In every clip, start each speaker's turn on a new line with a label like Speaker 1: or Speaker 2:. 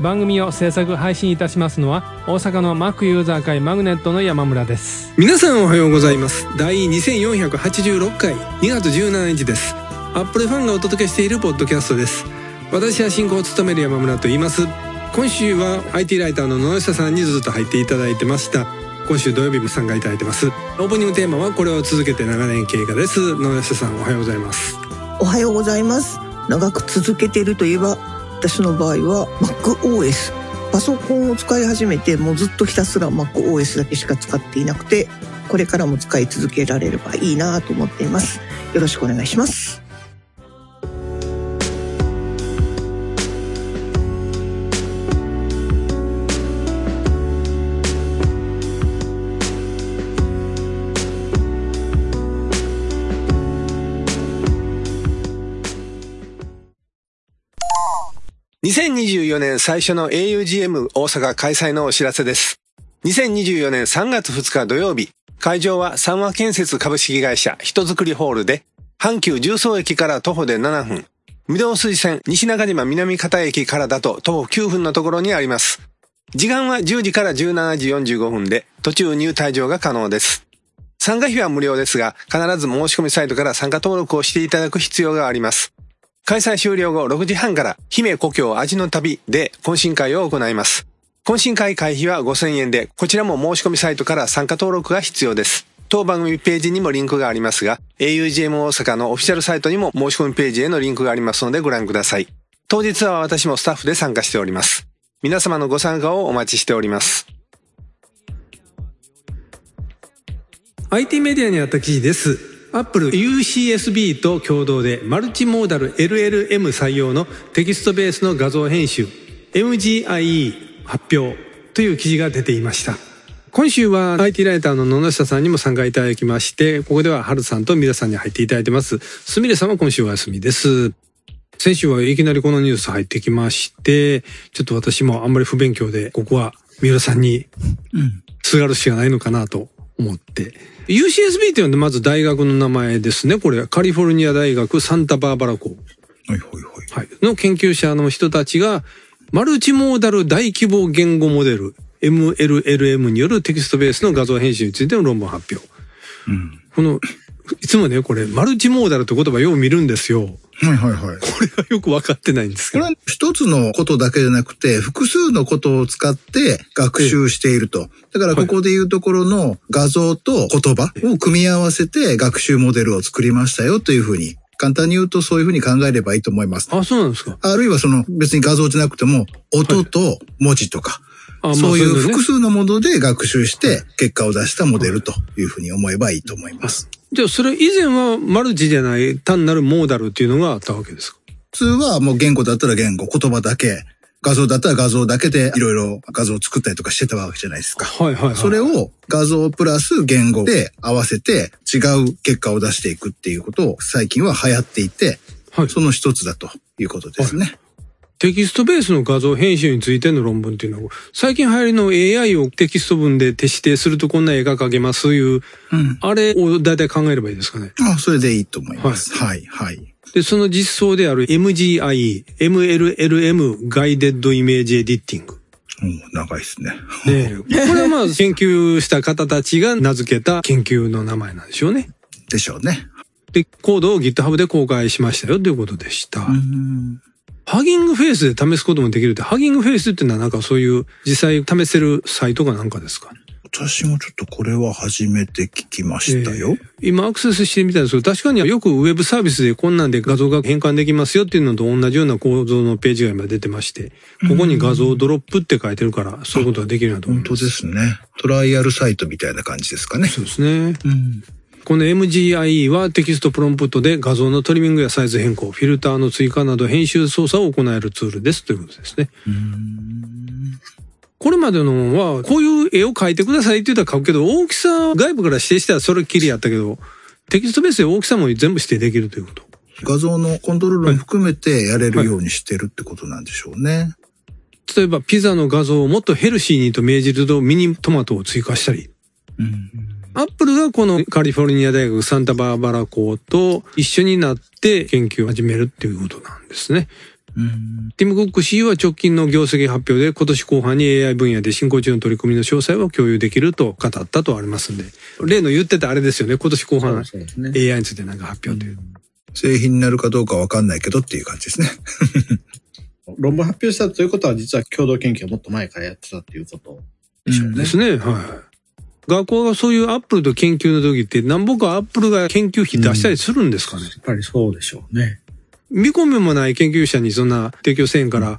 Speaker 1: 番組を制作配信いたしますのは大阪の Mac ユーザー会マグネットの山村です。皆さんおはようございます。第2486回2月17日です。アップルファンがお届けしているポッドキャストです。私は進行を務める山村と言います。今週は IT ライターの野下さんにずっと入っていただいてました。今週土曜日も参加いただいてます。オープニングテーマはこれを続けて長年経過です。野下さんおはようございます。
Speaker 2: おはようございます。長く続けているといえば私の場合は MacOS パソコンを使い始めてもうずっとひたすら MacOS だけしか使っていなくてこれからも使い続けられればいいなと思っています。よろしくお願いします。
Speaker 3: 2024年最初の augm 大阪開催のお知らせです。2024年3月2日土曜日、会場は三和建設株式会社人づくりホールで、阪急重曹駅から徒歩で7分、御堂筋線西中島南方駅からだと徒歩9分のところにあります。時間は10時から17時45分で、途中入退場が可能です。参加費は無料ですが、必ず申し込みサイトから参加登録をしていただく必要があります。開催終了後6時半から、姫故郷味の旅で懇親会を行います。懇親会会費は5000円で、こちらも申し込みサイトから参加登録が必要です。当番組ページにもリンクがありますが、augm 大阪のオフィシャルサイトにも申し込みページへのリンクがありますのでご覧ください。当日は私もスタッフで参加しております。皆様のご参加をお待ちしております。
Speaker 1: IT メディアにあった記事です。アップル UCSB と共同でマルチモーダル LLM 採用のテキストベースの画像編集 MGIE 発表という記事が出ていました。今週は IT ライターの野下さんにも参加いただきまして、ここでは春さんと皆さんに入っていただいてます。すみれさんは今週お休みです。先週はいきなりこのニュース入ってきまして、ちょっと私もあんまり不勉強で、ここは三浦さんにすがるしかないのかなと思って。UCSB っていうのはまず大学の名前ですね。これ、カリフォルニア大学サンタバーバラ校。
Speaker 4: はいはいはい。
Speaker 1: はい。の研究者の人たちが、マルチモーダル大規模言語モデル、MLLM によるテキストベースの画像編集についての論文発表。
Speaker 4: うん。
Speaker 1: この、いつもね、これ、マルチモーダルって言葉よう見るんですよ。
Speaker 4: はいはいはい。
Speaker 1: これがよくわかってないんですけど
Speaker 4: これ。は一つのことだけじゃなくて、複数のことを使って学習していると。だからここでいうところの画像と言葉を組み合わせて学習モデルを作りましたよというふうに、簡単に言うとそういうふうに考えればいいと思います。
Speaker 1: あ、そうなんですか。
Speaker 4: あるいはその別に画像じゃなくても、音と文字とか、
Speaker 1: あまあ
Speaker 4: そういう
Speaker 1: そういう
Speaker 4: 複数のもので学習して結果を出したモデルというふうに思えばいいと思います。
Speaker 1: じゃあ、それ以前はマルチじゃない単なるモーダルっていうのがあったわけですか？
Speaker 4: 普通はもう言語だったら言語、言葉だけ、画像だったら画像だけでいろいろ画像を作ったりとかしてたわけじゃないですか。
Speaker 1: はいはいはい。
Speaker 4: それを画像プラス言語で合わせて違う結果を出していくっていうことを最近は流行っていて、
Speaker 1: はい
Speaker 4: その一つだということですね。
Speaker 1: テキストベースの画像編集についての論文っていうのは、最近流行りの AI をテキスト文で手指定するとこんな絵が描けますいう、
Speaker 4: うん。
Speaker 1: あれを大体考えればいいですかね？
Speaker 4: あ、それでいいと思います。はい、はい。
Speaker 1: で、その実装である MGIE、MLLM ガイデッドイメージエディッティング。
Speaker 4: お長いですね。
Speaker 1: で、これはまあ 研究した方たちが名付けた研究の名前なんでしょうね。
Speaker 4: でしょうね。
Speaker 1: で、コードを GitHub で公開しましたよということでした。
Speaker 4: うん。
Speaker 1: ハギングフェイスで試すこともできるって、ハギングフェイスっていうのはなんかそういう実際試せるサイトかなんかですか？
Speaker 4: 私もちょっとこれは初めて聞きましたよ。
Speaker 1: えー今アクセスしてみたんですけど、確かによくウェブサービスでこんなんで画像が変換できますよっていうのと同じような構造のページが今出てまして、ここに画像ドロップって書いてるから、そういうことができるなと思い
Speaker 4: 本
Speaker 1: ます。
Speaker 4: 当ですね。トライアルサイトみたいな感じですかね。
Speaker 1: そうですね。
Speaker 4: うん。
Speaker 1: この MGIE はテキストプロンプトで画像のトリミングやサイズ変更、フィルターの追加など編集操作を行えるツールですということですね。これまでのは、こういう絵を描いてくださいって言ったら描くけど、大きさ外部から指定したらそれっきりやったけど、テキストベースで大きさも全部指定できるということ。
Speaker 4: 画像のコントロールも含めてやれるようにしてるってことなんでしょうね。
Speaker 1: 例えば、ピザの画像をもっとヘルシーにと命じるとミニトマトを追加したり。
Speaker 4: うん。
Speaker 1: アップルがこのカリフォルニア大学サンタバーバラ校と一緒になって研究を始めるっていうことなんですね。
Speaker 4: うん。
Speaker 1: ティム・クック CEO は直近の業績発表で今年後半に AI 分野で進行中の取り組みの詳細を共有できると語ったとありますんで。例の言ってたあれですよね。今年後半
Speaker 5: ね。
Speaker 1: AI についてなんか発表という。
Speaker 4: 製品になるかどうかわかんないけどっていう感じですね。
Speaker 5: 論文発表したということは実は共同研究をもっと前からやってたっていうことでしょうね。
Speaker 1: ですね。はい。学校がそういうアップルと研究の時って何ぼかアップルが研究費出したりするんですかね？
Speaker 5: やっぱりそうでしょうね。
Speaker 1: 見込みもない研究者にそんな提供せんから、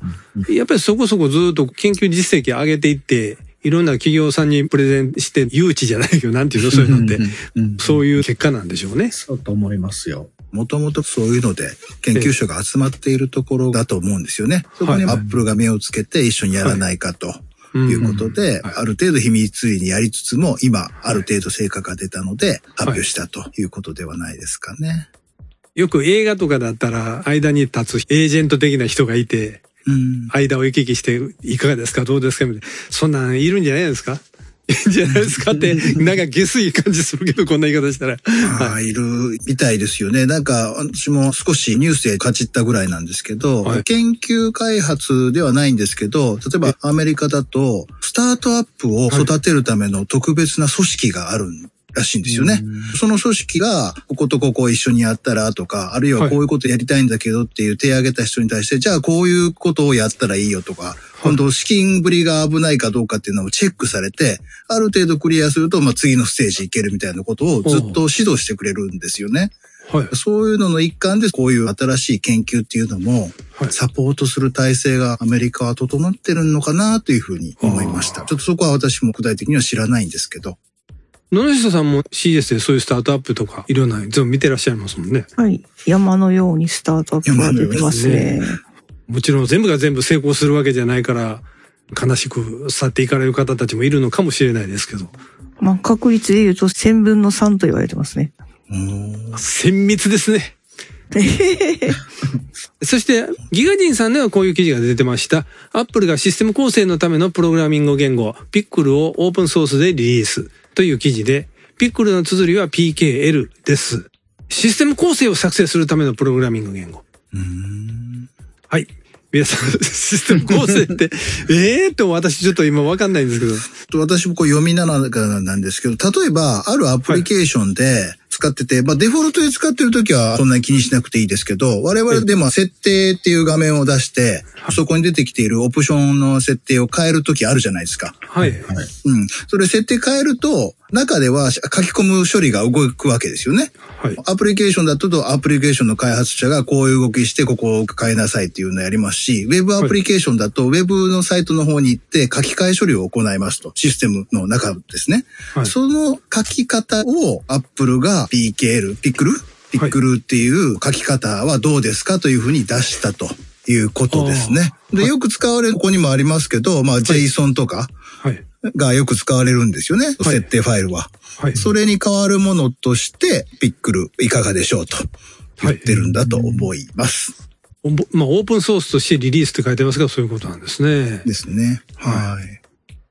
Speaker 1: やっぱりそこそこずっと研究実績上げていって、いろんな企業さんにプレゼンして、誘致じゃないけど、なんていうの、そういうのって、
Speaker 5: うんうん
Speaker 1: そういう結果なんでしょうね。
Speaker 5: そうと思いますよ。
Speaker 4: もともとそういうので研究者が集まっているところだと思うんですよね。そこにアップルが目をつけて一緒にやらないかと。いうことで、ある程度秘密裏にやりつつも、今、ある程度成果が出たので、発表したということではないですかね。
Speaker 1: よく映画とかだったら、間に立つエージェント的な人がいて、
Speaker 4: うん。
Speaker 1: 間を行き来して、いかがですか？どうですか？みたいな。そんなんいるんじゃないですか？いいんじゃないですかって、なんか下水感じするけど、こんな言い方したら。
Speaker 4: ああ、いるみたいですよね。なんか、私も少しニュースでかじったぐらいなんですけど、
Speaker 1: はい
Speaker 4: 研究開発ではないんですけど、例えばアメリカだと、スタートアップを育てるための特別な組織があるらしいんですよね。その組織が、こことここを一緒にやったらとか、あるいはこういうことやりたいんだけどっていう手を挙げた人に対して、じゃあこういうことをやったらいいよとか、今度資金繰りが危ないかどうかっていうのをチェックされて、ある程度クリアすると、まあ、次のステージ行けるみたいなことをずっと指導してくれるんですよね。
Speaker 1: はい。
Speaker 4: そういうのの一環で、こういう新しい研究っていうのも
Speaker 1: はい、
Speaker 4: サポートする体制がアメリカは整ってるのかなというふうに思いました。ちょっとそこは私も具体的には知らないんですけど。
Speaker 1: 野々下さんも CS でそういうスタートアップとか、いろんな全部見てらっしゃいますもんね。
Speaker 2: はい。山のようにスタートアップが出てますね。
Speaker 1: もちろん全部が全部成功するわけじゃないから、悲しく去っていかれる方たちもいるのかもしれないですけど、
Speaker 2: まあ、確率で言うと1000分の3と言われてますね。
Speaker 4: うーん
Speaker 1: 綿密ですね。そして、ギガ人さんではこういう記事が出てました。アップルがシステム構成のためのプログラミング言語、ピックルをオープンソースでリリースという記事で、ピックルの綴りは PKL です。システム構成を作成するためのプログラミング言語。
Speaker 4: うーん
Speaker 1: はい。皆さん、システム構成って、え えーと私ちょっと今わかんないんですけど。
Speaker 4: 私もこう読みながらなんですけど、例えば、あるアプリケーションで使ってて、まあデフォルトで使ってるときはそんなに気にしなくていいですけど、我々でも設定っていう画面を出して、そこに出てきているオプションの設定を変えるときあるじゃないですか。
Speaker 1: はい。
Speaker 4: うん。それ設定変えると、中では書き込む処理が動くわけですよね。
Speaker 1: はい。
Speaker 4: アプリケーションだと、アプリケーションの開発者がこういう動きして、ここを変えなさいっていうのをやりますし、ウェブアプリケーションだと、ウェブのサイトの方に行って書き換え処理を行いますと。システムの中ですね。
Speaker 1: はい
Speaker 4: その書き方を、アップルが PKL、ピックル？ピックルっていう書き方はどうですかというふうに出したということですね。で、よく使われる、ここにもありますけど、まあ、JSON とか
Speaker 1: はい。
Speaker 4: がよく使われるんですよね。
Speaker 1: はい
Speaker 4: 設定ファイルは。
Speaker 1: はい。
Speaker 4: それに代わるものとして、ピックルいかがでしょうと言ってるんだと思います。
Speaker 1: おぼまあ、オープンソースとしてリリースって書いてますが、そういうことなんですね。
Speaker 4: ですね。はい。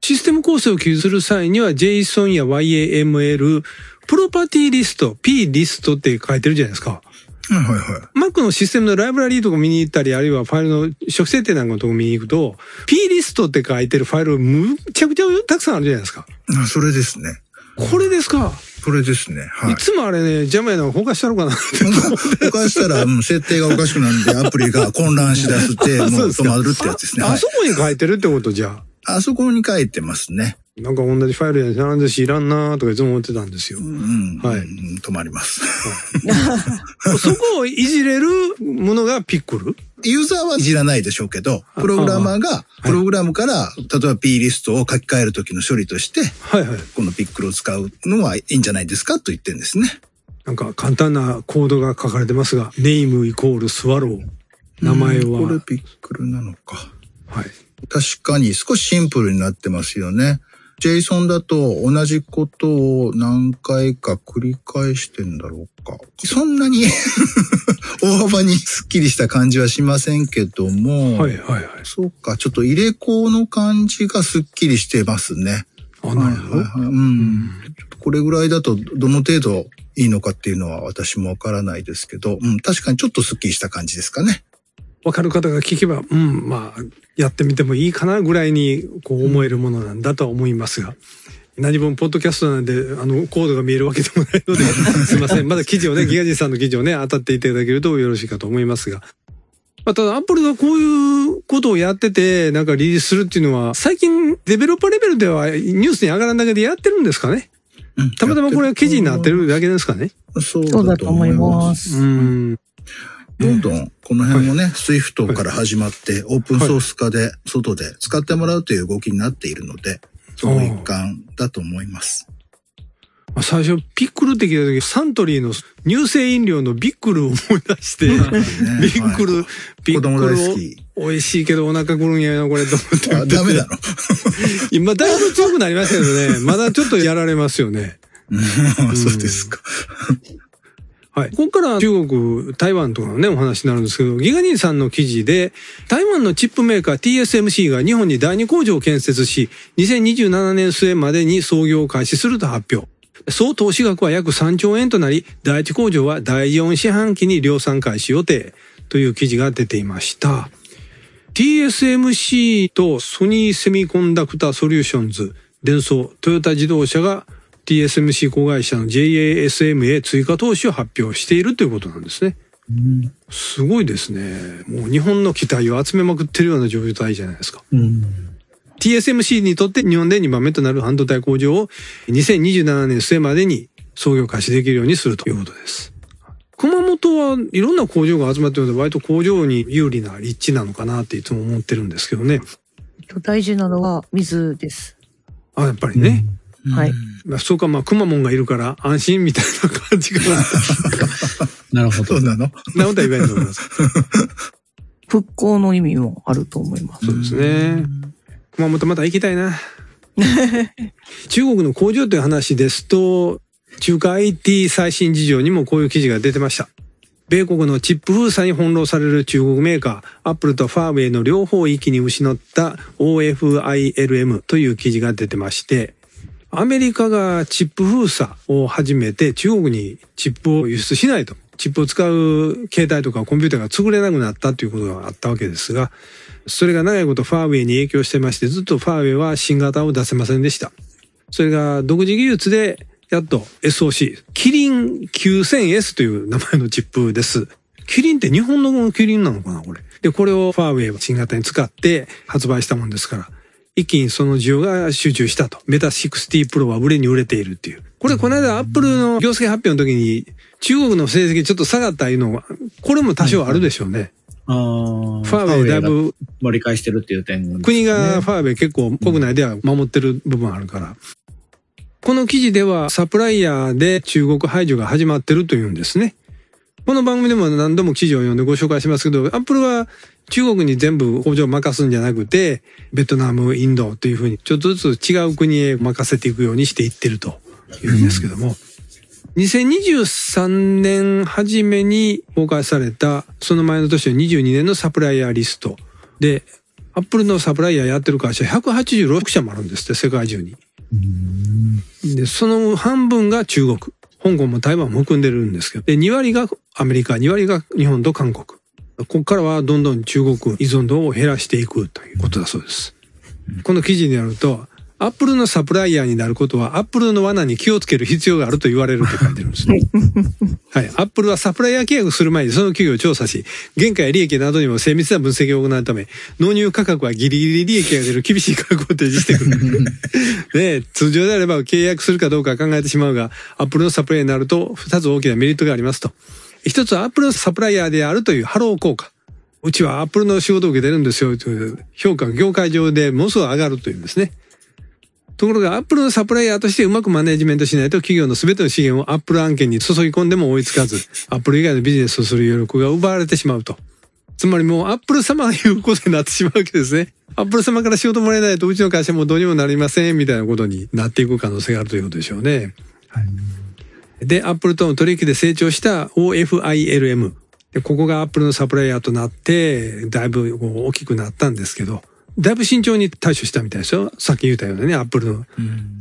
Speaker 1: システム構成を記述する際には JSON や YAML、プロパティリスト、P リストって書いてるじゃないですか。
Speaker 4: はいはいは
Speaker 1: Mac のシステムのライブラリーとか見に行ったり、あるいはファイルの初期設定なんかのとこ見に行くと、P リストって書いてるファイルむちゃくちゃたくさんあるじゃないですか？
Speaker 4: い。あそれですね。
Speaker 1: これですか？
Speaker 4: それですね。はい
Speaker 1: い。つもあれね、邪魔やな、ほかしたのかなって。
Speaker 4: おかしたら、うん設定がおかしくなるんで、アプリが混乱しだすって、もう止まるってやつですね。はい
Speaker 1: あそ。こに書いてるってことじゃあ。
Speaker 4: あそこに書いてますね。
Speaker 1: なんか同じファイルやなんでしいらんなとかいつも思ってたんですよ。
Speaker 4: うん。
Speaker 1: はい
Speaker 4: うん止まります。
Speaker 1: そこをいじれるものがピックル？
Speaker 4: ユーザーはいじらないでしょうけど、プログラマーが、プログラムから、例えば P リストを書き換えるときの処理として、
Speaker 1: はいはい。
Speaker 4: このピックルを使うのはいいんじゃないですかと言ってるんですね。
Speaker 1: なんか簡単なコードが書かれてますが、ネームイコールスワロー。名前は、
Speaker 4: これピックルなのか。
Speaker 1: はい。
Speaker 4: 確かに少しシンプルになってますよね。JSON だと同じことを何回か繰り返してんだろうか。そんなに 大幅にスッキリした感じはしませんけども、
Speaker 1: はいはいはい。
Speaker 4: そうか、ちょっと入れ子の感じがスッキリしてますね。
Speaker 1: あ、なるほど。
Speaker 4: はいはいはいうん。これぐらいだとどの程度いいのかっていうのは私もわからないですけど、うん、確かにちょっとスッキリした感じですかね。
Speaker 1: わかる方が聞けば、うん、まあ、やってみてもいいかなぐらいに、こう思えるものなんだとは思いますが。何分、ポッドキャストなんで、あの、コードが見えるわけでもないので、すいません。まだ記事をね、ギガジンさんの記事をね、当たっていただけるとよろしいかと思いますが。まあ、ただ、アップルがこういうことをやってて、なんかリリースするっていうのは、最近、デベロッパーレベルではニュースに上がらんだけでやってるんですかね
Speaker 4: うん
Speaker 1: たまたまこれが記事になってるだけですかね
Speaker 4: そう
Speaker 2: だ
Speaker 4: だと思い
Speaker 2: ま。
Speaker 4: す。
Speaker 1: うん。
Speaker 4: どんどんこの辺もね、SWIFT から始まってオープンソース化で外で使ってもらうという動きになっているので、その一環だと思います。
Speaker 1: まあ最初、ピックルって聞いた時、サントリーの乳製飲料のビックルを思い出して、ビックル、ビッ
Speaker 4: 子供
Speaker 1: クルを
Speaker 4: 大好き。
Speaker 1: 美味しいけどお腹くるんやな、これと思って。
Speaker 4: あ、ダメだろ。
Speaker 1: 今、だいぶ強くなりましたけどね、まだちょっとやられますよね。
Speaker 4: うん そうですか。
Speaker 1: はい。ここから中国、台湾とかのね、お話になるんですけど、ギガニーさんの記事で、台湾のチップメーカー TSMC が日本に第二工場を建設し、2027年末までに操業を開始すると発表。総投資額は約3兆円となり、第一工場は第4四半期に量産開始予定という記事が出ていました。TSMC とソニーセミコンダクターソリューションズ、デンソー、トヨタ自動車が TSMC 子会社の JASM へ追加投資を発表しているということなんですね。すごいですね。もう日本の期待を集めまくってるような状態じゃないですか。TSMC にとって日本で2番目となる半導体工場を2027年末までに創業開始できるようにするということです。熊本はいろんな工場が集まってるので割と工場に有利な立地なのかなっていつも思ってるんですけどね。
Speaker 6: 大事なのは水です。
Speaker 1: あ、やっぱりね。
Speaker 6: はい。
Speaker 1: まあそうか、まあ、くまモンがいるから安心みたいな感じかな。
Speaker 5: なるほど
Speaker 4: そう。なの？
Speaker 1: なことは言わないと思います。
Speaker 6: 復興の意味もあると思います。
Speaker 1: そうですね。熊本また行きたいな。中国の工場という話ですと、中華 IT 最新事情にもこういう記事が出てました。米国のチップ封鎖に翻弄される中国メーカー、アップルとファーウェイの両方を一気に失った OFILM という記事が出てまして、アメリカがチップ封鎖を始めて中国にチップを輸出しないと。チップを使う携帯とかコンピューターが作れなくなったということがあったわけですが、それが長いことファーウェイに影響してまして、ずっとファーウェイは新型を出せませんでした。それが独自技術で、やっと SOC、キリン 9000S という名前のチップです。キリンって日本のキリンなのかなこれ。で、これをファーウェイは新型に使って発売したもんですから、一気にその需要が集中したと。メタ60 Pro は売れに売れているっていう。これこの間アップルの業績発表の時に中国の成績ちょっと下がったいうのは、これも多少あるでしょうね。
Speaker 5: あー
Speaker 1: ファーウェイだいぶ
Speaker 5: 盛り返してるっていう点ね
Speaker 1: 国がファーウェイ結構国内では守ってる部分あるから。この記事ではサプライヤーで中国排除が始まってるというんですね。この番組でも何度も記事を読んでご紹介しますけど、アップルは中国に全部工場を任すんじゃなくて、ベトナム、インドというふうにちょっとずつ違う国へ任せていくようにしていってるというんですけども、2023年初めに公開された、その前の年の22年のサプライヤーリストで、アップルのサプライヤーやってる会社186社もあるんですって、世界中に。で、その半分が中国。香港も台湾も含んでるんですけど、で、2割がアメリカ、2割が日本と韓国。ここからはどんどん中国依存度を減らしていくということだそうです。この記事によると、アップルのサプライヤーになることは、アップルの罠に気をつける必要があると言われるって書いてるんですね。はい。アップルはサプライヤー契約する前にその企業を調査し、原価や利益などにも精密な分析を行うため、納入価格はギリギリ利益が出る厳しい価格を提示してくる。で、通常であれば契約するかどうか考えてしまうが、アップルのサプライヤーになると、二つ大きなメリットがありますと。一つはアップルのサプライヤーであるというハロー効果。うちはアップルの仕事を受けてるんですよという評価が業界上でものすごい上がるというんですね。ところが、アップルのサプライヤーとしてうまくマネジメントしないと企業の全ての資源をアップル案件に注ぎ込んでも追いつかず、アップル以外のビジネスをする余力が奪われてしまうとつまりもうアップル様が言うことになってしまうわけですね。アップル様から仕事もらえないとうちの会社もどうにもなりませんみたいなことになっていく可能性があるということでしょうね。で、アップルとの取引で成長した OFILM。でここがアップルのサプライヤーとなって、だいぶ大きくなったんですけど、だいぶ慎重に対処したみたいですよ。さっき言ったようなね、アップルの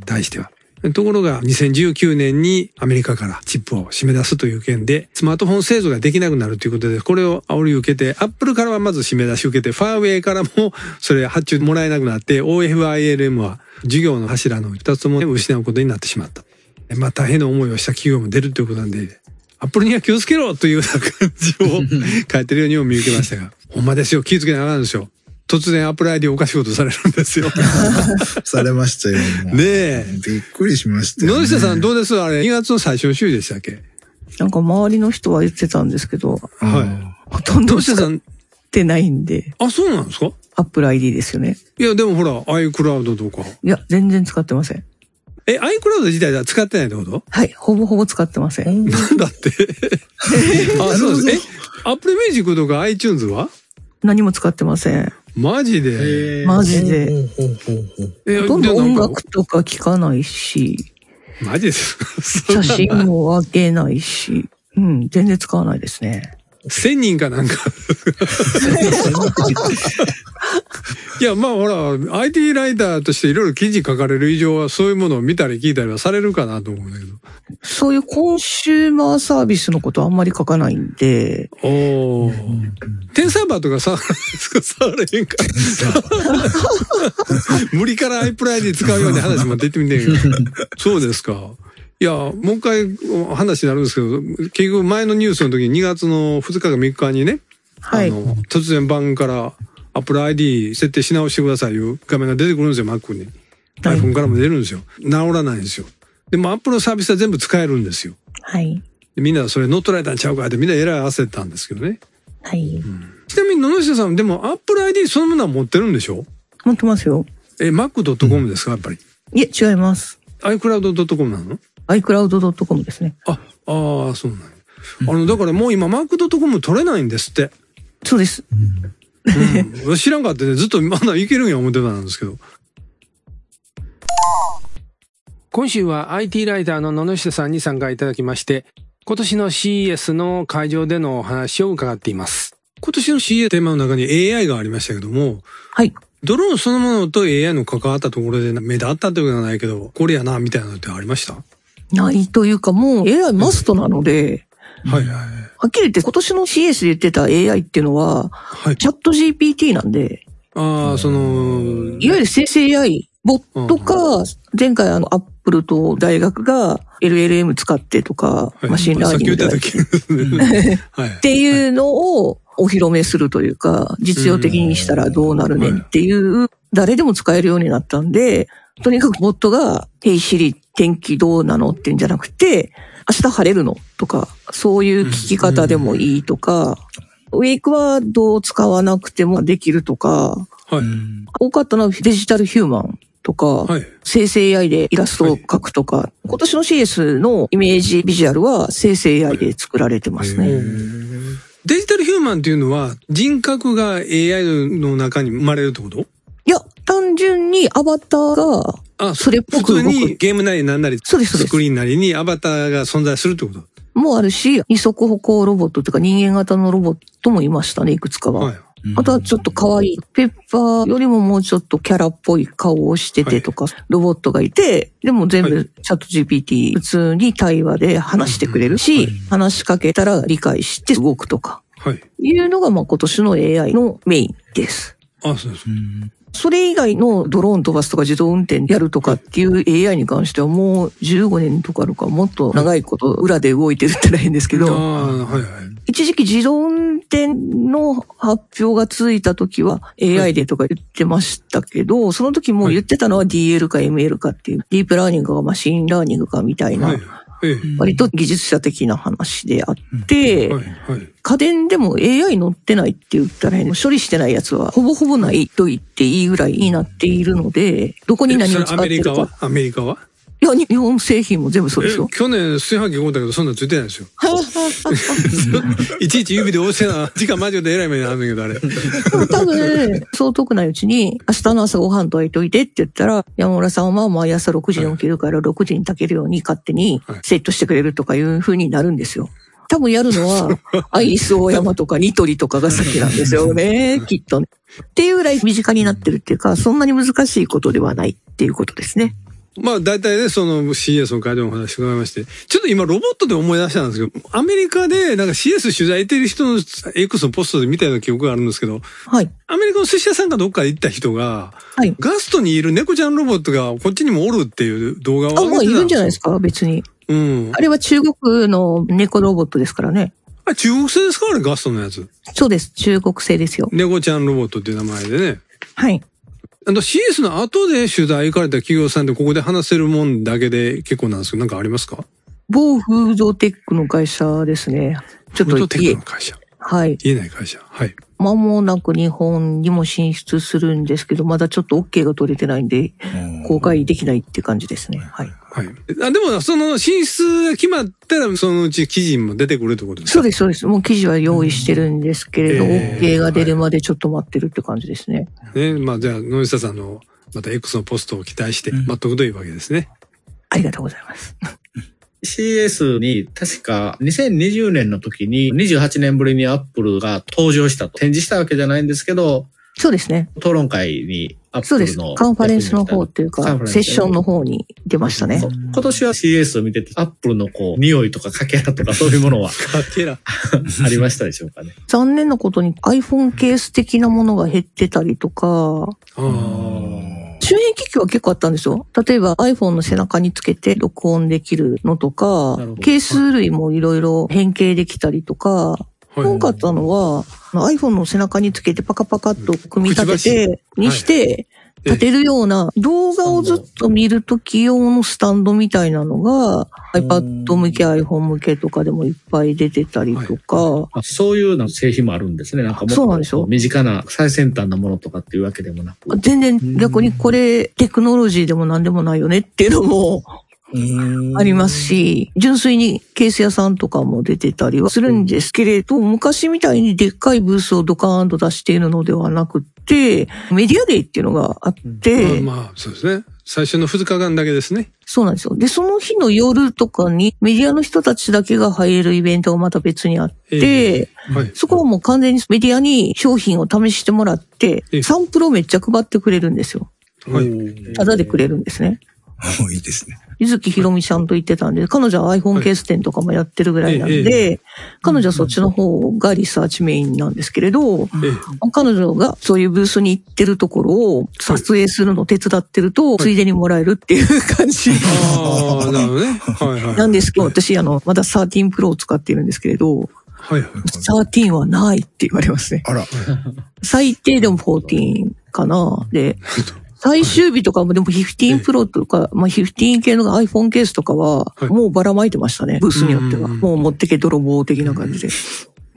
Speaker 1: 対しては。ところが2019年にアメリカからチップを締め出すという件で、スマートフォン製造ができなくなるということで、これを煽り受けて、アップルからはまず締め出し受けて、ファーウェイからもそれ発注もらえなくなって、OFILM は事業の柱の二つも失うことになってしまった。まあ大変な思いをした企業も出るということなんで、アップルには気をつけろというような感じを 書いてるようにも見受けましたが、ほんまですよ、気をつけなあかんですよ。突然アップル ID おかしいことされるんですよ。
Speaker 4: されましたよ。もう
Speaker 1: ねえ。
Speaker 4: びっくりしましたよ、ね。
Speaker 1: 野下さんどうです？あれ、2月の最初の週でしたっけ？
Speaker 6: なんか周りの人は言ってたんですけど、
Speaker 1: は
Speaker 6: ほとん
Speaker 1: い。
Speaker 6: ど使っ
Speaker 1: 野下さん、
Speaker 6: てないんで、
Speaker 1: あ、そうなんですか
Speaker 6: ？Apple ID ですよね。
Speaker 1: いや、でもほら、iCloud とか。
Speaker 6: いや、全然使ってません。
Speaker 1: え、iCloud 自体は使ってないってこと？
Speaker 6: はい、ほぼほぼ使ってません。
Speaker 1: な んだって。あ、そうです。え、Apple Music とか iTunes は？
Speaker 6: 何も使ってません。
Speaker 1: マジで？
Speaker 6: マジで。
Speaker 4: ほ
Speaker 6: とんど音楽とか聞かないし、
Speaker 1: マジです。
Speaker 6: 写真も上げないし、うん、全然使わないですね。
Speaker 1: 1000人かなんか。いや、まあほら、IT ライターとしていろいろ記事書かれる以上はそういうものを見たり聞いたりはされるかなと思うんだけど。
Speaker 6: そういうコンシューマーサービスのことあんまり書かないんで、
Speaker 1: おー。テンサーバーとか さ、触れへんか。無理から iPl ID 使うような話も出てみてんけど。そうですか。いや、もう一回話になるんですけど、結局前のニュースの時に2月の2日か3日にね、
Speaker 6: はい
Speaker 1: あ。の、突然番から Apple ID 設定し直してくださいいう画面が出てくるんですよ、Mac に。
Speaker 6: はい
Speaker 1: iPhone からも出るんですよ。治らないんですよ。でも Apple のサービスは全部使えるんですよ。
Speaker 6: はい。
Speaker 1: でみんなそれ乗っ取られたんちゃうかってみんなえらい焦ったんですけどね。
Speaker 6: はい。
Speaker 1: ちなみに野々下さん、でも Apple ID そのものは持ってるんでしょ？
Speaker 6: 持ってますよ。
Speaker 1: え、Mac.com ですか、やっぱり？
Speaker 6: いえ、違います。
Speaker 1: iCloud.com なの？
Speaker 6: iCloud.com ですね。
Speaker 1: あ、ああ、そうなんやあの、だからもう今 Mac.com 取れないんですって。
Speaker 6: そうです。
Speaker 1: うん、知らんかってね、ずっとまだいけるんや思ってたんですけど。
Speaker 7: 今週は IT ライターの野々下さんに参加いただきまして、今年の CES の会場でのお話を伺っています。
Speaker 1: 今年の CA テーマの中に AI がありましたけども、
Speaker 6: はい。
Speaker 1: ドローンそのものと AI の関わったところで目立ったということはないけど、これやな、みたいなのってありました？は
Speaker 6: ないというかもう AI マストなので、
Speaker 1: いはい。
Speaker 6: はっきり言って今年の CS で言ってた AI っていうのは、
Speaker 1: はい。
Speaker 6: チャット GPT なんで、
Speaker 1: ああ、その、
Speaker 6: いわゆる生成 AI、ボットか、前回あの、アップルと大学が LLM 使ってとか、
Speaker 1: はい。
Speaker 6: machine learning で
Speaker 1: さ っ
Speaker 6: ていうのをお披露目するというか、実用的にしたらどうなるねんっていう、誰でも使えるようになったんで、とにかくボットが、Hey Siri 天気どうなのっていうんじゃなくて、明日晴れるのとか、そういう聞き方でもいいとか、ウェイクはどう使わなくてもできるとか、
Speaker 1: はい。
Speaker 6: 多かったのはデジタルヒューマンとか、
Speaker 1: はい。
Speaker 6: 生成 AI でイラストを描くとか、今年の CS のイメージビジュアルは生成 AI で作られてますね。
Speaker 1: デジタルヒューマンっていうのは人格が AI の中に生まれるってこと？
Speaker 6: いや、単純にアバターが、
Speaker 1: あ、
Speaker 6: それっぽく
Speaker 1: 普通にゲームなりなんなり、
Speaker 6: そうですそうです
Speaker 1: スクリーンなりにアバターが存在するってこと？
Speaker 6: もあるし、二足歩行ロボットというか人間型のロボットもいましたね、いくつかは。
Speaker 1: はい。
Speaker 6: あとはちょっと可愛い。ペッパーよりももうちょっとキャラっぽい顔をしててとか、ロボットがいて、でも全
Speaker 1: は
Speaker 6: 部チャット GPT、普通に対話で話してくれるし、話しかけたら理解して動くとか、
Speaker 1: はい。
Speaker 6: いうのがまあ今年の AI のメインです。
Speaker 1: あ、そうです。
Speaker 6: それ以外のドローン飛ばすとか自動運転やるとかっていう AI に関してはもう15年とかあるかもっと長いこと裏で動いてるってら変ですけ
Speaker 1: あ
Speaker 6: ど、
Speaker 1: あ、はいはい。
Speaker 6: 一時期自動運転の発表がついた時は AI でとか言ってましたけど、その時もう言ってたのは DL か ML かっていう、ディープラーニングかマシンラーニングかみたいな、
Speaker 1: はい。ええ。
Speaker 6: 割と技術者的な話であって。家電でも AI 乗ってないって言ったら変処理してないやつはほぼほぼないと言っていいぐらいになっているので、どこに何を使ってるか。
Speaker 1: リカは？アメリカは？
Speaker 6: いや、日本製品も全部そうですよ
Speaker 1: え。去年炊飯器買うたけど、そんなんついてないですよ。いちいち指で押してな、時間間違って偉い目にあるんだけど、あれ。
Speaker 6: 多分、そう遠くないうちに、明日の朝ご飯炊いといてって言ったら、山村さんは毎朝6時に起きるから6時に炊けるように勝手にセットしてくれるとかいう風になるんですよ。多分やるのは、アイリスオーヤマとかニトリとかが先なんですよね、きっとね。っていうぐらい身近になってるっていうか、そんなに難しいことではないっていうことですね。
Speaker 1: まあ大体ね、その CS の会でもお話伺いまして、ちょっと今ロボットで思い出したんですけど、アメリカでなんか CS 取材行ってる人の X のポストで見たような記憶があるんですけど、
Speaker 6: はい。
Speaker 1: アメリカの寿司屋さんかどっかで行った人が、
Speaker 6: はい。
Speaker 1: ガストにいる猫ちゃんロボットがこっちにもおるっていう動画を
Speaker 6: あ、もういるんじゃないです
Speaker 1: か？
Speaker 6: か、別に。
Speaker 1: うん。
Speaker 6: あれは中国の猫ロボットですからね。
Speaker 1: あれ中国製ですか？あれガストのやつ。
Speaker 6: そうです。中国製ですよ。
Speaker 1: 猫ちゃんロボットっていう名前でね。
Speaker 6: はい。
Speaker 1: あの CS の後で取材行かれた企業さんでここで話せるもんだけで結構なんですけど、なんかありますか？
Speaker 6: 某フードテックの会社ですね。ちょっと
Speaker 1: フードテックの会社。
Speaker 6: はい。
Speaker 1: 言えない会社。はい。
Speaker 6: 間もなく日本にも進出するんですけど、まだちょっと OK が取れてないんで、公開できないって感じですね。はい。
Speaker 1: はい。あ、でも、その進出が決まったら、そのうち記事も出てくるってことですか？
Speaker 6: そうです、そうです。もう記事は用意してるんですけれど、
Speaker 1: えー
Speaker 6: OK が出るまでちょっと待ってるって感じですね。
Speaker 1: ね。まあ、じゃあ、野下さんの、また X のポストを期待して待っとくというわけですね。
Speaker 6: ありがとうございます。
Speaker 5: CS に確か2020年の時に28年ぶりにアップルが登場したと展示したわけじゃないんですけど、
Speaker 6: そうですね。
Speaker 5: 討論会にアッ
Speaker 6: そうです
Speaker 5: プルの。。
Speaker 6: カンファレンスの方っていうかセッションの方に出ましたね
Speaker 5: 今年は CS を見てて、アップルのこう、匂いとかかけらとかそういうものは
Speaker 1: かけら。
Speaker 5: ありましたでしょうかね。
Speaker 6: 残念なことに iPhone ケース的なものが減ってたりとか、
Speaker 1: ああ。
Speaker 6: 周辺機器は結構あったんですよ。例えば iPhone の背中につけて録音できるのとかケース類もいろいろ変形できたりとか、多かったのは、iPhone の背中につけてパカパカっと組み立てて、にして、立てるような動画をずっと見るとき用のスタンドみたいなのが iPad 向け iPhone 向けとかでもいっぱい出てたりとか、
Speaker 5: あそういうな製品もあるんですね。なんかもっと身近な最先端なものとかっていうわけでもなく。
Speaker 6: 全然逆にこれテクノロジーでも何でもないよねっていうのもありますし、純粋にケース屋さんとかも出てたりはするんですけれど、昔みたいにでっかいブースをドカーンと出しているのではなくて、メディアデイっていうのがあって、
Speaker 1: まあ、まあ、そうですね。最初の2日間だけですね。
Speaker 6: そうなんですよ。で、その日の夜とかにメディアの人たちだけが入れるイベントがまた別にあって、
Speaker 1: はい。
Speaker 6: そこはもう完全にメディアに商品を試してもらって
Speaker 1: ええ、
Speaker 6: サンプルをめっちゃ配ってくれるんですよ。
Speaker 1: はい。
Speaker 6: ただでくれるんですね。
Speaker 4: もういいですね。
Speaker 6: ゆずきひろみちゃんと言ってたんで、彼女は iPhone ケース店とかもやってるぐらいなん
Speaker 1: え
Speaker 6: で、彼女はそっちの方がリサーチメインなんですけれど、
Speaker 1: え
Speaker 6: 彼女がそういうブースに行ってるところを撮影するのを手伝ってると、ついでにもらえるっていう感じ
Speaker 1: ああ、なるほどね。はいはい。
Speaker 6: なんですけど、私、あの、まだ13 Pro を使っているんですけれど、
Speaker 1: はいはい。
Speaker 6: 13はないって言われますね。
Speaker 4: あら。
Speaker 6: 最低でも14かな。で、最終日とかもでも15 Pro とか、まあ15系の iPhone ケースとかは
Speaker 1: はい、
Speaker 6: もうばらまいてましたね。ブースによっては。
Speaker 1: うん
Speaker 6: もう持ってけ泥棒的な感じで。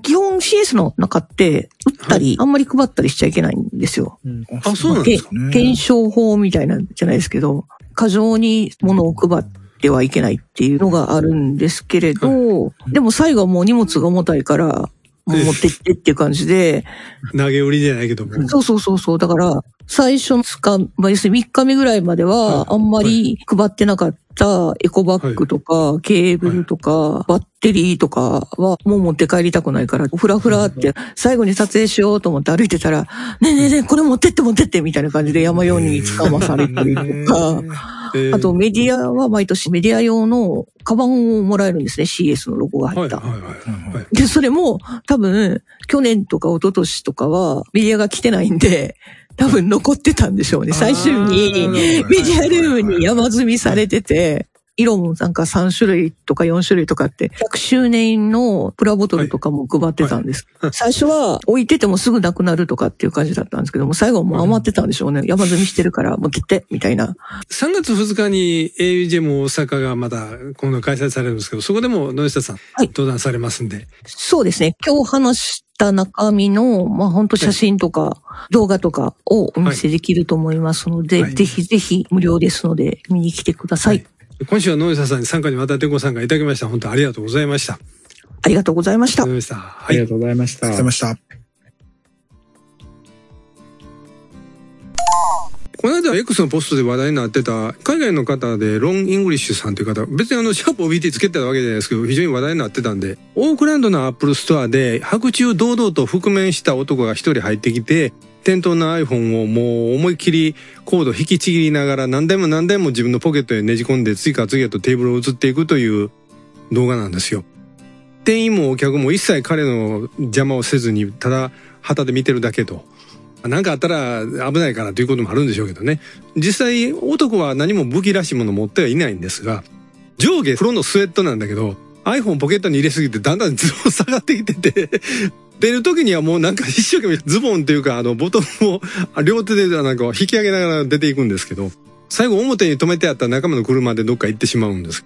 Speaker 6: 基本 CS の中って、売ったり、あんまり配ったりしちゃいけないんですよ。
Speaker 1: あ、そうなんですか。
Speaker 4: ね
Speaker 6: 検証法みたいなんじゃないですけど、過剰に物を配ってはいけないっていうのがあるんですけれど、でも最後はもう荷物が重たいから、もう持ってってっていう感じで、
Speaker 1: 投げ売りじゃないけども。
Speaker 6: そうそうそうそう。だから、最初の使う、まあ、要するに3日目ぐらいまで
Speaker 1: は
Speaker 6: あんまり配ってなかったエコバッグとか、ケーブルとか、バッテリーとかは、もう持って帰りたくないから、ふらふらって、最後に撮影しようと思って歩いてたら、ねえねえねえ、これ持ってって持ってってみたいな感じで山用に捕まされたりとか、
Speaker 1: えー
Speaker 6: あとメディアは毎年メディア用のカバンをもらえるんですね、CS のロゴが入った。で、それも多分、去年とか一昨年とかはメディアが来てないんで、多分残ってたんでしょうね。最終にメディアルームに山積みされてて、色もなんか3種類とか4種類とかって、100周年のプラボトルとかも配ってたんです。最初は置いててもすぐなくなるとかっていう感じだったんですけども、最後はもう余ってたんでしょうね。山積みしてるから持ってって、みたいな。
Speaker 1: 3月2日に AUGM 大阪がまた今度開催されるんですけど、そこでも野下さん、
Speaker 6: はい
Speaker 1: 登壇されますんで。
Speaker 6: そうですね。今日話した中身の、まあ本当写真とか動画とかをお見せできると思いますので、
Speaker 1: はい
Speaker 6: ぜひぜひ無料ですので見に来てください。
Speaker 1: 今週は野下さんに参加にわたってご参加いただきました。本当ありがとうございました。あ
Speaker 6: ありがとうございました
Speaker 1: りがとう。ございました。はい。
Speaker 5: ありがとうございました。
Speaker 4: ありがとうございました。
Speaker 1: この間 X のポストで話題になってた海外の方でロン・イングリッシュさんという方別にあのシャープ OBT つけてたわけじゃないですけど非常に話題になってたんでオークランドのアップルストアで白昼堂々と覆面した男が一人入ってきて店頭の iPhone をもう思いっきりコード引きちぎりながら何台も何台も自分のポケットにねじ込んで次から次へとテーブルを移っていくという動画なんですよ。店員もお客も一切彼の邪魔をせずにただ旗で見てるだけと。なんかあったら危ないからということもあるんでしょうけどね。実際男は何も武器らしいもの持ってはいないんですが、上下黒のスウェットなんだけど、iPhone ポケットに入れすぎてだんだんズボン下がってきてて、出る時にはもうなんか一生懸命ズボンっていうかあのボトムを両手でなんか引き上げながら出ていくんですけど、最後表に止めてあった仲間の車でどっか行ってしまうんです。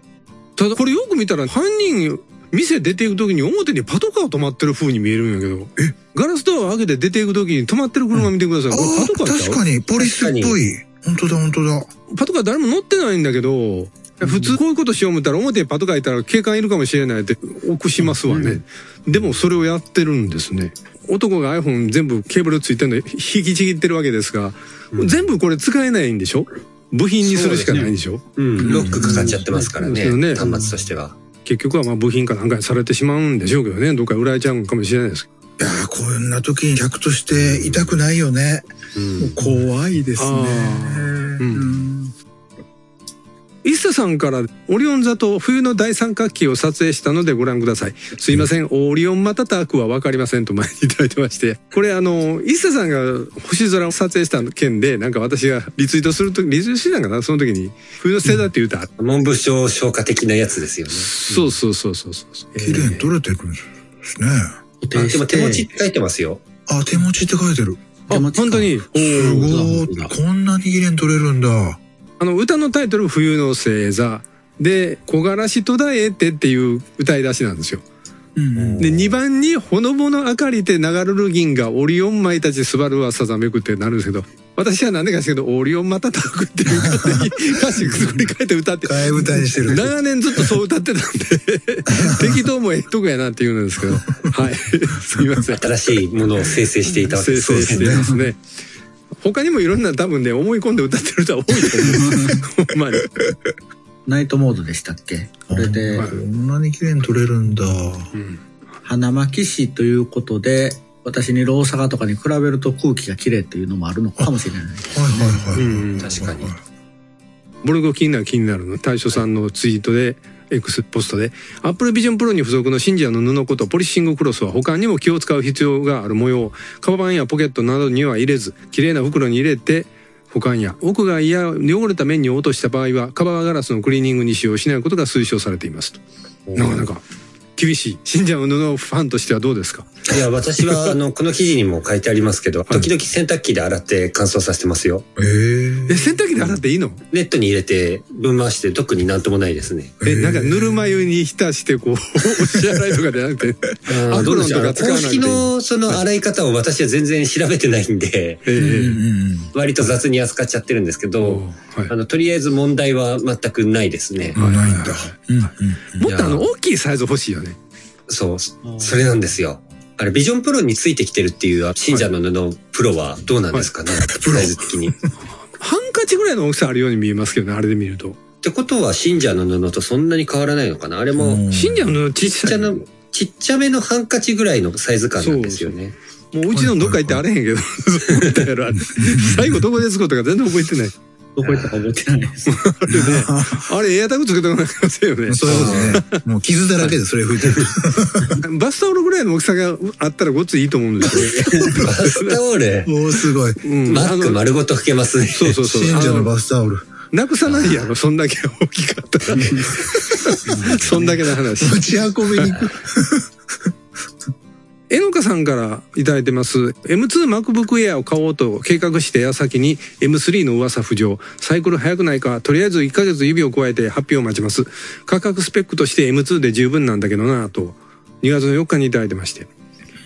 Speaker 1: ただこれよく見たら犯人店出ていく時に表にパトカー止まってる風に見えるんやけど、えガラスドアを開けて出ていく時に止まってる車見てください。これパトカーちゃう？
Speaker 4: 確かに、ポリスっぽい。本当だ、本当だ。
Speaker 1: パトカー誰も乗ってないんだけど、普通こういうことしよう思ったら表にパトカーいたら警官いるかもしれないって臆しますわね。でもそれをやってるんですね。男が iPhone 全部ケーブルついてるの引きちぎってるわけですが、全部これ使えないんでしょ？部品にするしかないんでしょ？
Speaker 8: うん、ロックかかっちゃってますからね、
Speaker 1: ね
Speaker 8: 端末としては。
Speaker 1: 結局はまあ部品かなんかにされてしまうんでしょうけどね。どっか売られちゃうかもしれないですけど。
Speaker 4: いやーこんな時に客として痛くないよね。
Speaker 8: うん
Speaker 4: 怖いですね。
Speaker 1: うん
Speaker 4: うん
Speaker 1: イッサさんからオリオン座と冬の大三角形を撮影したのでご覧ください。すいません、オリオン瞬くはわかりませんと前にいただいてまして。これあの、イッサさんが星空を撮影した件で、なんか私がリツイートするとき、リツイートしてたんかなその時に、冬の星座って言うた。
Speaker 8: 文部省消化的なやつですよね。
Speaker 1: そうそうそうそうそう。
Speaker 4: 綺麗に撮れてるんですね。
Speaker 8: あでも手持ちって書いてますよ。
Speaker 4: あ、手持ちって書いてる。
Speaker 1: あ、本当に？
Speaker 4: すごい。こんなに綺麗に撮れるんだ。
Speaker 1: あの、歌のタイトル、冬の星座。で、木枯らし途絶えてっていう歌い出しなんですよ。
Speaker 4: うん
Speaker 1: で、2番に、ほのぼの明かりて流れる銀河、オリオン舞たちすばるはさざめくってなるんですけど、私はなんでかですけど、オリオンまたたくっていう歌詞作り変えて歌って、
Speaker 4: 替え歌にしてる。
Speaker 1: 長年ずっとそう歌ってたんで、適当もええとこやなって言うんですけど、はい。すみません。
Speaker 8: 新しいものを生成していたわけ
Speaker 1: 生
Speaker 8: です。
Speaker 1: 成してますね。他にもいろんな多分ね、思い込んで歌ってる人は多いと思う。ほんまに。
Speaker 5: ナイトモードでしたっけ？これで
Speaker 1: はい
Speaker 4: こんなに綺麗に撮れるんだ。
Speaker 1: うん
Speaker 5: 花巻市ということで私にローサガとかに比べると空気が綺麗っていうのもあるのかもしれない。
Speaker 4: はいはいはい。
Speaker 1: うん
Speaker 8: 確かに。
Speaker 1: ブログ気になる気になるの？大将さんのツイートで X ポストで Apple Vision Pro に付属の信者の布ことポリッシングクロスは他にも気を使う必要がある模様。カバンやポケットなどには入れず綺麗な袋に入れて保管や屋外や汚れた面に落とした場合はカバーガラスのクリーニングに使用しないことが推奨されていますと。なかなか厳しい。信者の布ファンとしてはどうですか？
Speaker 8: いや、私は、あの、この記事にも書いてありますけど、時々洗濯機で洗って乾燥させてますよ。
Speaker 4: えー。
Speaker 1: え洗濯機で洗っていいの？
Speaker 8: ネットに入れて、分回して、特になんともないですね。
Speaker 1: えなんかぬるま湯に浸してこうお支払いとかじゃなくて
Speaker 8: あーどうでしょう？
Speaker 1: アプロンとか使わ
Speaker 8: 公
Speaker 1: なくていい
Speaker 8: 式のその洗い方を私は全然調べてないんで、割と雑に扱っちゃってるんですけど、
Speaker 1: はい。
Speaker 8: あの、とりあえず問題は全くないですね。
Speaker 4: うん。ないんだ。うんうん
Speaker 1: もっとあの大きいサイズ欲しいよね
Speaker 8: そう、それなんですよ。あれ、ビジョンプロについてきてるっていう信者の布プロはどうなんですかね、
Speaker 4: プロ
Speaker 8: サイズ的に。っ
Speaker 1: ハンカチぐらいの大きさあるように見えますけどねあれで見ると。
Speaker 8: てことは信者の布とそんなに変わらないのかな？あれも、
Speaker 4: うん。
Speaker 1: 信者の
Speaker 8: ち
Speaker 1: ちっちゃ
Speaker 8: な、ちっちゃめのハンカチぐらいのサイズ感なんですよね。
Speaker 1: もううちのどっか行ってあれへんけど 最後どこでつくとか全然覚えてない
Speaker 5: どこ行ったか覚えてないです。
Speaker 1: あれエアタグつけとかなきゃいけませんよね
Speaker 4: そういうことね。もう傷だらけでそれ拭いてる。
Speaker 1: バスタオルぐらいの大きさがあったらごっついいいと思うんですよ、
Speaker 8: バスタオル？
Speaker 4: おーすごい。
Speaker 1: うん、
Speaker 8: マック
Speaker 1: あの
Speaker 8: 丸ごと拭けますね。
Speaker 1: そうそうそう
Speaker 4: 信者のバスタオル。
Speaker 1: なくさないやろそんだけ大きかったらそんだけの話
Speaker 4: 持ち運びにくい。
Speaker 1: えのかさんから頂いてます。M2MacBook Air を買おうと計画して矢先に M3 の噂浮上。サイクル早くないか、とりあえず1ヶ月指をくわえて発表を待ちます。価格スペックとして M2 で十分なんだけどなぁと、2月の4日にいただいてまして。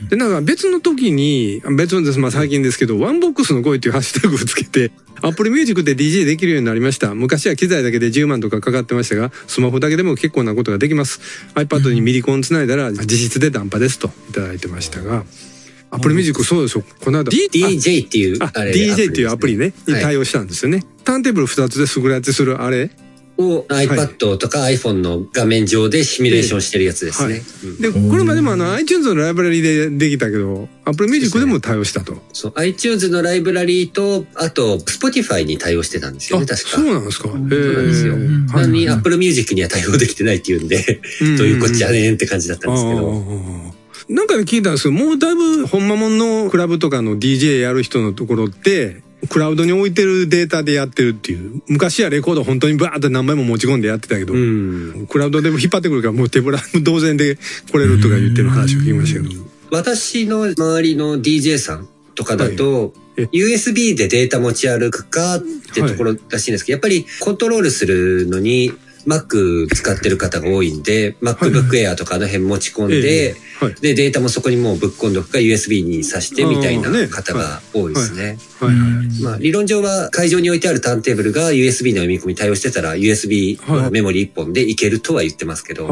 Speaker 1: で、なんか別の時に、別のです、まあ最近ですけど、ワンボックスの声っていうハッシュタグをつけて、Apple Music で DJ できるようになりました。昔は機材だけで10万とかかかってましたが、スマホだけでも結構なことができます。iPad にミディコンつないだら実質でダンパですといただいてましたが、Apple Music そうですよ。この間、
Speaker 8: DJ っていう
Speaker 1: あ、
Speaker 8: あれ
Speaker 1: DJ っていうアプリね、に
Speaker 8: はい
Speaker 1: 対応したんですよね。ターンテーブル2つでスクラッチするあれ
Speaker 8: を iPad とか iPhone の画面上でシミュレーションしてるやつですね。うん
Speaker 1: で、これまでもあの iTunes のライブラリでできたけど、Apple Music でも対応したと。
Speaker 8: そう、iTunes のライブラリーと、あと、Spotify に対応してたんですよね、確か。
Speaker 1: そうなんですか？へ
Speaker 8: そうなんですよ。
Speaker 1: ー
Speaker 8: なのに Apple Music には対応できてないっていうんで、
Speaker 1: うん
Speaker 8: どういうこっちゃねんって感じだったんですけど。
Speaker 1: なんかで聞いたんですけど、もうだいぶ、ほんまもんのクラブとかの DJ やる人のところって、クラウドに置いてるデータでやってるっていう。昔はレコード本当にバーって何枚も持ち込んでやってたけど、
Speaker 8: うん。
Speaker 1: クラウドでも引っ張ってくるからもう手ぶら同然で来れるとか言ってる話を聞きましたけど。
Speaker 8: 私の周りの DJ さんとかだと、
Speaker 1: はいえ
Speaker 8: USB でデータ持ち歩くかってところらしいんですけど、やっぱりコントロールするのに Mac 使ってる方が多いんで、MacBook Air とかあの辺持ち込ん
Speaker 1: え
Speaker 8: で、
Speaker 1: えはい。
Speaker 8: で、データもそこにもうぶっ込んどくか USB に挿してみたいな方が多いですね。
Speaker 1: はいはい。
Speaker 8: まあ、理論上は会場に置いてあるターンテーブルが USB の読み込み対応してたら USB のメモリ1本でいけるとは言ってますけど。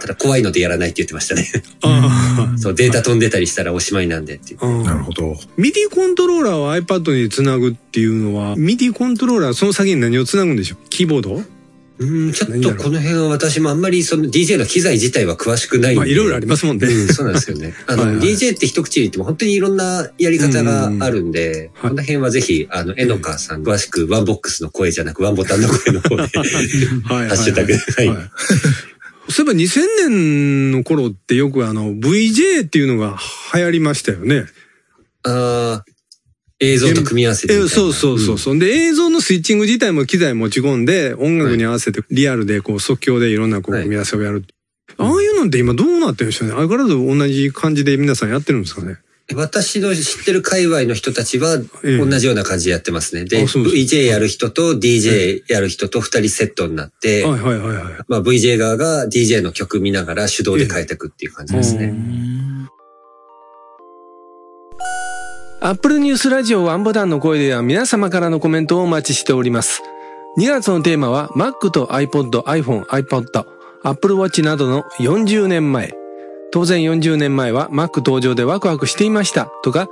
Speaker 8: ただ怖いのでやらないって言ってましたね。
Speaker 1: あ
Speaker 8: そう、データ飛んでたりしたらおしまいなんでっていう。
Speaker 1: あ。
Speaker 4: なるほど。
Speaker 1: ミディコントローラーを iPad につなぐっていうのは、ミディコントローラーその先に何をつなぐんでしょう？キーボード？
Speaker 8: うん、ちょっとこの辺は私もあんまりその DJ の機材自体は詳しくないんで。
Speaker 1: まあいろいろありますもんね。
Speaker 8: うん、そうなんですよね。あの、
Speaker 1: はいはい
Speaker 8: DJ って一口に言っても本当にいろんなやり方があるんで、
Speaker 1: はい
Speaker 8: この辺はぜひ、あの、えのかさん、詳しくワンボックスの声じゃなくワンボタンの声の方で、
Speaker 1: はいはい
Speaker 8: ハッシュタグ。はい。
Speaker 1: そういえば2000年の頃ってよくあの VJ っていうのが流行りましたよね。
Speaker 8: ああ、映像と組み合わせてみたいな。
Speaker 1: えそうそうそうそう、で映像のスイッチング自体も機材持ち込んで音楽に合わせてリアルでこう即興でいろんなこう
Speaker 8: はい
Speaker 1: 組み合わせをやる。ああいうのって今どうなってるんでしょうね。相変わらず同じ感じで皆さんやってるんですかね。
Speaker 8: 私の知ってる界隈の人たちは
Speaker 1: ええ
Speaker 8: 同じような感じでやってますね。で、
Speaker 1: あそうです
Speaker 8: VJ やる人と DJ やる人と二人セットになって、
Speaker 1: はいはいはいはい。
Speaker 8: まあ VJ 側が DJ の曲見ながら手動で変えていくっていう感じですね。
Speaker 1: アップルニュースラジオワンボタンの声では皆様からのコメントをお待ちしております。2月のテーマは Mac と iPod、iPhone、iPod、Apple Watch などの40年前。当然40年前は Mac 登場でワクワクしていましたとか、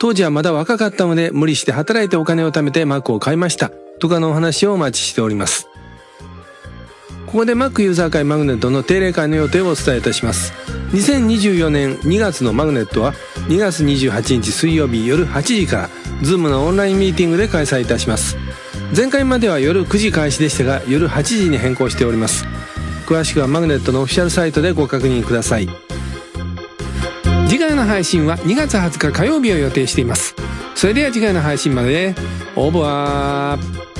Speaker 1: 当時はまだ若かったので無理して働いてお金を貯めて Mac を買いましたとかのお話をお待ちしております。ここで Mac ユーザー会マグネットの定例会の予定をお伝えいたします。2024年2月のマグネットは2月28日水曜日夜8時から Zoom のオンラインミーティングで開催いたします。前回までは夜9時開始でしたが夜8時に変更しております。詳しくはマグネットのオフィシャルサイトでご確認ください。次回の配信は2月20日火曜日を予定しています。それでは次回の配信まで。オーバー